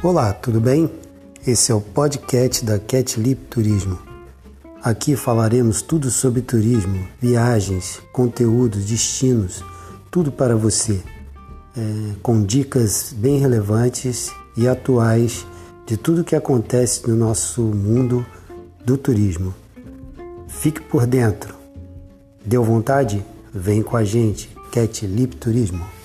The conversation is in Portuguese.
Olá, tudo bem? Esse é o podcast da Catlip Turismo. Aqui falaremos tudo sobre turismo, viagens, conteúdos, destinos, tudo para você, é, com dicas bem relevantes e atuais de tudo que acontece no nosso mundo do turismo. Fique por dentro. Deu vontade? Vem com a gente, Catlip Turismo.